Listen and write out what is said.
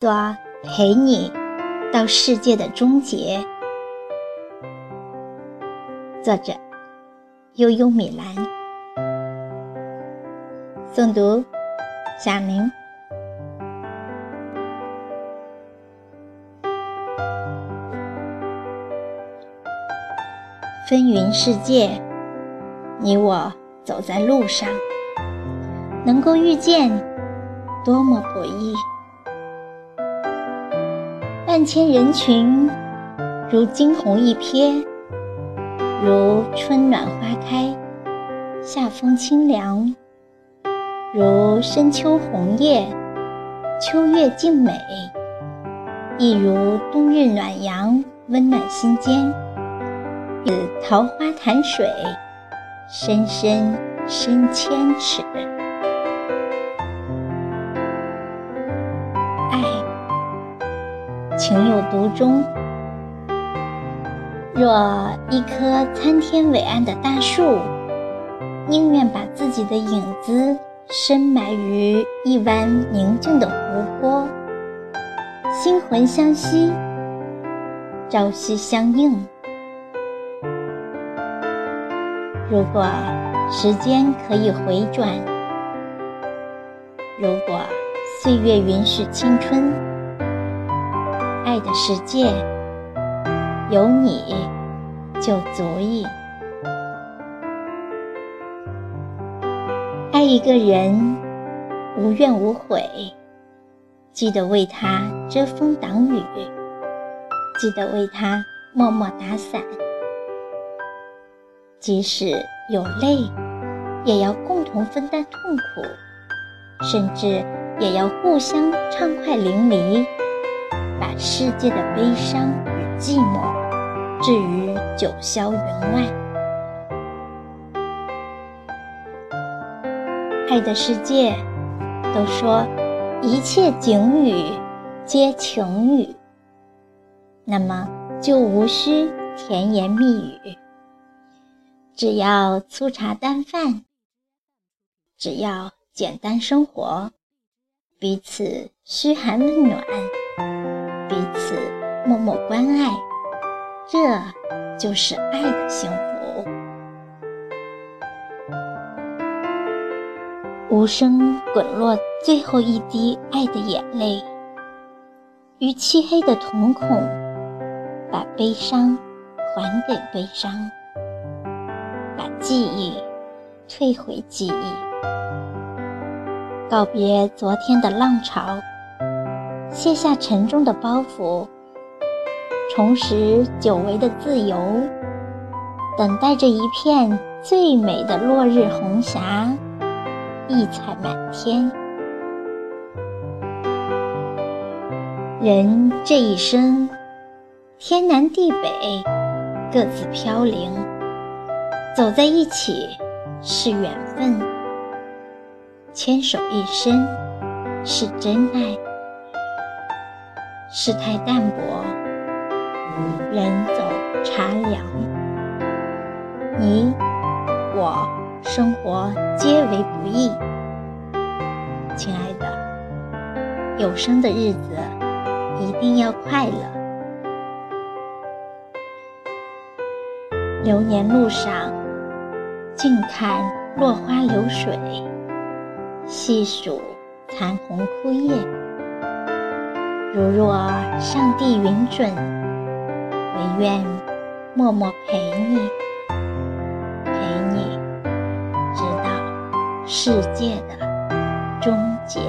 做陪你到世界的终结。作者：悠悠米兰。诵读：小明。纷纭世界，你我走在路上，能够遇见，多么不易。万千人群，如惊鸿一瞥，如春暖花开，夏风清凉；如深秋红叶，秋月静美；亦如冬日暖阳，温暖心间。似桃花潭水，深深深千尺。情有独钟。若一棵参天伟岸的大树，宁愿把自己的影子深埋于一湾宁静的湖泊，心魂相惜，朝夕相应。如果时间可以回转，如果岁月允许青春。爱的世界，有你就足矣。爱一个人，无怨无悔，记得为他遮风挡雨，记得为他默默打伞。即使有泪，也要共同分担痛苦，甚至也要互相畅快淋漓。把世界的悲伤与寂寞置于九霄云外。爱的世界，都说一切景语皆情语，那么就无需甜言蜜语。只要粗茶淡饭，只要简单生活，彼此嘘寒问暖。彼此默默关爱，这就是爱的幸福。无声滚落最后一滴爱的眼泪，于漆黑的瞳孔，把悲伤还给悲伤，把记忆退回记忆，告别昨天的浪潮。卸下沉重的包袱，重拾久违的自由，等待着一片最美的落日红霞，异彩满天。人这一生，天南地北，各自飘零，走在一起是缘分，牵手一生是真爱。世态淡薄，人走茶凉。你我生活皆为不易，亲爱的，有生的日子一定要快乐。流年路上，静看落花流水，细数残红枯叶。如若上帝允准，唯愿默默陪你，陪你直到世界的终结。